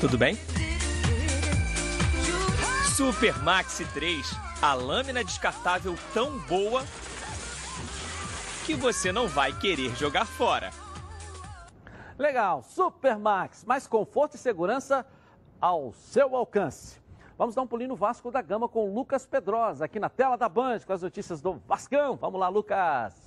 Tudo bem? Super Maxi 3, a lâmina descartável tão boa que você não vai querer jogar fora. Legal, Super Max, mais conforto e segurança ao seu alcance. Vamos dar um pulinho no Vasco da Gama com o Lucas Pedrosa, aqui na tela da Band, com as notícias do Vascão. Vamos lá, Lucas.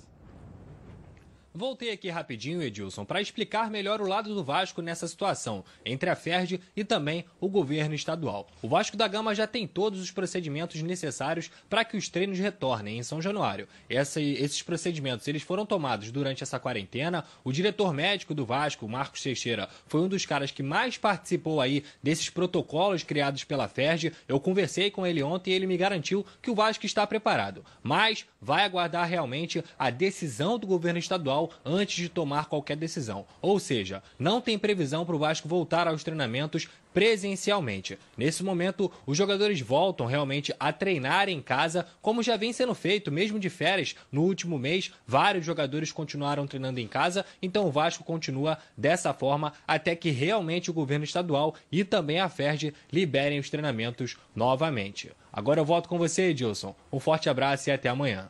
Voltei aqui rapidinho, Edilson, para explicar melhor o lado do Vasco nessa situação, entre a FERJ e também o governo estadual. O Vasco da Gama já tem todos os procedimentos necessários para que os treinos retornem em São Januário. Essa, esses procedimentos eles foram tomados durante essa quarentena. O diretor médico do Vasco, Marcos Teixeira, foi um dos caras que mais participou aí desses protocolos criados pela FERJ. Eu conversei com ele ontem e ele me garantiu que o Vasco está preparado, mas vai aguardar realmente a decisão do governo estadual antes de tomar qualquer decisão. Ou seja, não tem previsão para o Vasco voltar aos treinamentos presencialmente. Nesse momento, os jogadores voltam realmente a treinar em casa, como já vem sendo feito, mesmo de férias. No último mês, vários jogadores continuaram treinando em casa, então o Vasco continua dessa forma até que realmente o governo estadual e também a FERJ liberem os treinamentos novamente. Agora eu volto com você, Edilson. Um forte abraço e até amanhã.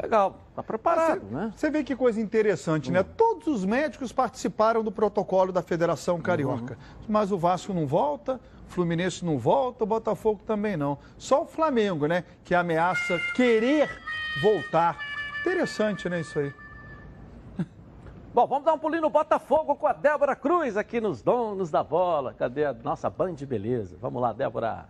Legal, tá preparado, você, né? Você vê que coisa interessante, né? uhum. né? Todos os médicos participaram do protocolo da Federação Carioca, uhum. mas o Vasco não volta, o Fluminense não volta, o Botafogo também não. Só o Flamengo, né, que ameaça querer voltar. Interessante, né, isso aí. Bom, vamos dar um pulinho no Botafogo com a Débora Cruz aqui nos Donos da Bola. Cadê a nossa band de beleza? Vamos lá, Débora.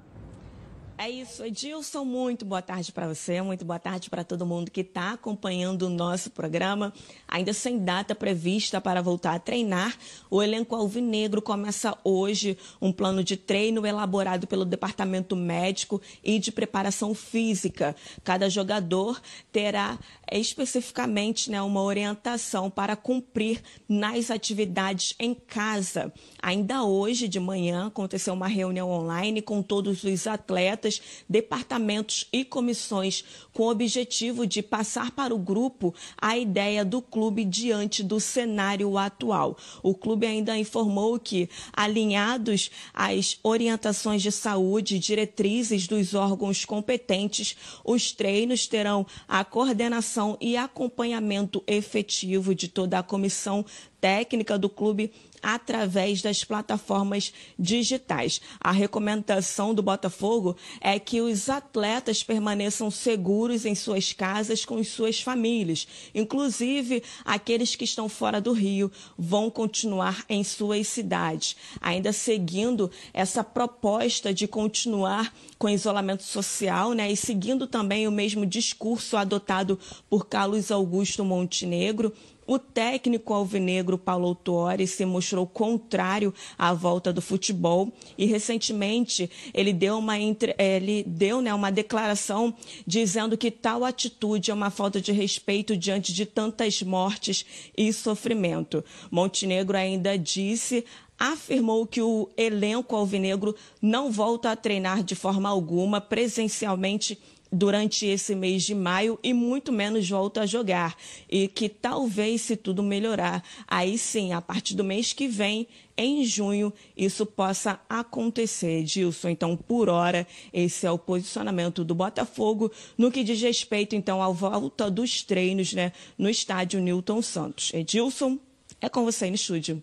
É isso, Edilson. Muito boa tarde para você, muito boa tarde para todo mundo que está acompanhando o nosso programa. Ainda sem data prevista para voltar a treinar, o elenco alvinegro começa hoje um plano de treino elaborado pelo Departamento Médico e de Preparação Física. Cada jogador terá especificamente né, uma orientação para cumprir nas atividades em casa. Ainda hoje de manhã aconteceu uma reunião online com todos os atletas, departamentos e comissões com o objetivo de passar para o grupo a ideia do clube diante do cenário atual. O clube ainda informou que, alinhados às orientações de saúde e diretrizes dos órgãos competentes, os treinos terão a coordenação e acompanhamento efetivo de toda a comissão técnica do clube através das plataformas digitais. A recomendação do Botafogo é que os atletas permaneçam seguros em suas casas com suas famílias. Inclusive, aqueles que estão fora do Rio vão continuar em suas cidades, ainda seguindo essa proposta de continuar com isolamento social, né? E seguindo também o mesmo discurso adotado por Carlos Augusto Montenegro, o técnico alvinegro Paulo Autuori se mostrou contrário à volta do futebol e recentemente ele deu uma, ele deu, né, uma declaração dizendo que tal atitude é uma falta de respeito diante de tantas mortes e sofrimento. Montenegro ainda disse afirmou que o elenco alvinegro não volta a treinar de forma alguma presencialmente durante esse mês de maio e muito menos volta a jogar. E que talvez, se tudo melhorar, aí sim, a partir do mês que vem, em junho, isso possa acontecer, Dilson. Então, por hora, esse é o posicionamento do Botafogo no que diz respeito, então, à volta dos treinos né, no estádio Newton Santos. Edilson, é com você aí no estúdio.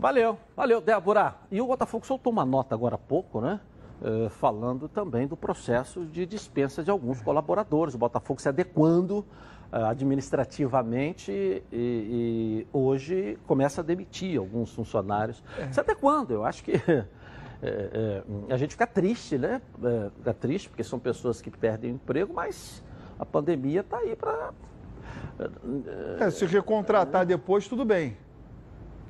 Valeu, valeu, Débora. E o Botafogo soltou uma nota agora há pouco, né? Uh, falando também do processo de dispensa de alguns colaboradores. O Botafogo se adequando uh, administrativamente e, e, hoje começa a demitir alguns funcionários. É. Se adequando, eu acho que é, é, a gente fica triste, né? fica triste porque são pessoas que perdem o emprego, mas a pandemia está aí para. se recontratar depois, tudo bem.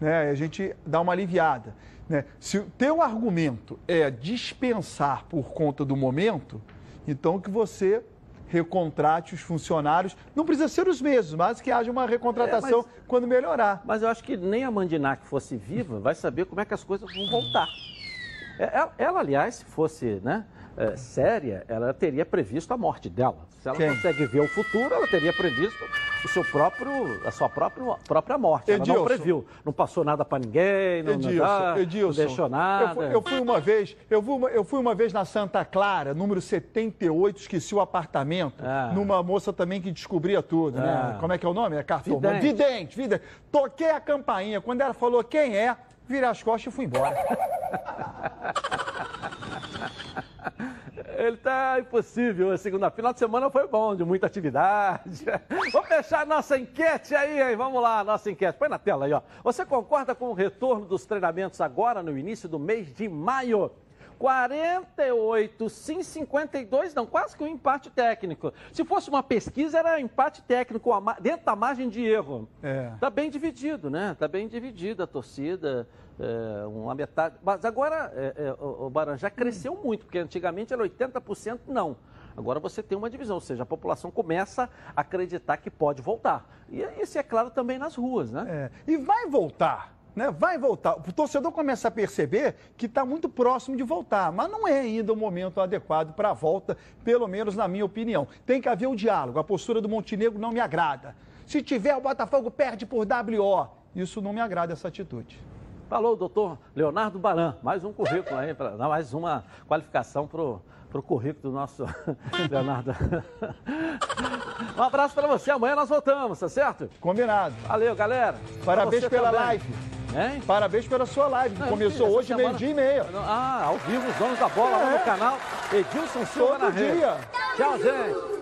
Né? A gente dá uma aliviada. Né? Se o teu argumento é dispensar por conta do momento, então que você recontrate os funcionários. Não precisa ser os mesmos, mas que haja uma recontratação é, mas, quando melhorar. Mas eu acho que nem a Mandinac fosse viva vai saber como é que as coisas vão voltar. É, ela, ela aliás, se fosse né, é, séria, ela teria previsto a morte dela. Se ela Quem? consegue ver o futuro, ela teria previsto o seu próprio, a sua própria, própria morte. Edilson. Ela não previu. Não passou nada para ninguém, não, Edilson, não, Edilson, não deixou nada. Eu fui, eu fui, uma vez, eu fui uma, eu fui uma vez na Santa Clara, número 78, esqueci o apartamento, ah. numa moça também que descobria tudo, né? ah. né? Como é que é o nome? É cartão. Vidente. vidente, vidente. Toquei a campainha. Quando ela falou quem é, virei as costas e fui embora. Ele tá impossível. Segunda final de semana foi bom, de muita atividade. Vamos fechar nossa enquete aí, hein? Vamos lá, nossa enquete. Põe na tela aí, ó. Você concorda com o retorno dos treinamentos agora no início do mês de maio? 48, sim, 52, não, quase que um empate técnico. Se fosse uma pesquisa, era empate técnico dentro da margem de erro. É. Tá bem dividido, né? Tá bem dividida a torcida é, uma metade. Mas agora, é, é, o, Baran já cresceu muito, porque antigamente era 80% não. Agora você tem uma divisão, ou seja, a população começa a acreditar que pode voltar. E isso é claro também nas ruas, né? É, e vai voltar. Né? Vai voltar. O torcedor começa a perceber que está muito próximo de voltar, mas não é ainda o momento adequado para a volta, pelo menos na minha opinião. Tem que haver o um diálogo. A postura do Montenegro não me agrada. Se tiver, o Botafogo perde por WO. Isso não me agrada, essa atitude. Falou, doutor Leonardo Baran. Mais um currículo aí, pra, mais uma qualificação para o currículo do nosso Leonardo. um abraço para você. Amanhã nós voltamos, tá certo? Combinado. Valeu, galera. Parabéns pela também. live. Hein? Parabéns pela sua live, que Não, começou hoje, semana... meio-dia e meia. Ah, ao vivo, os donos da bola é. lá no canal. Edilson Silva Todo na rede. dia. Tchau, gente.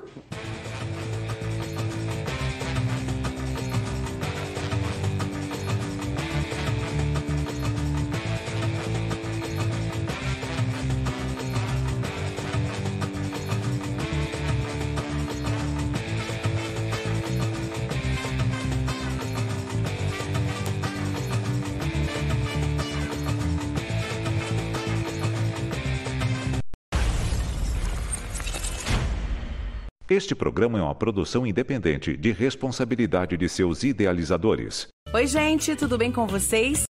Este programa é uma produção independente de responsabilidade de seus idealizadores. Oi, gente, tudo bem com vocês?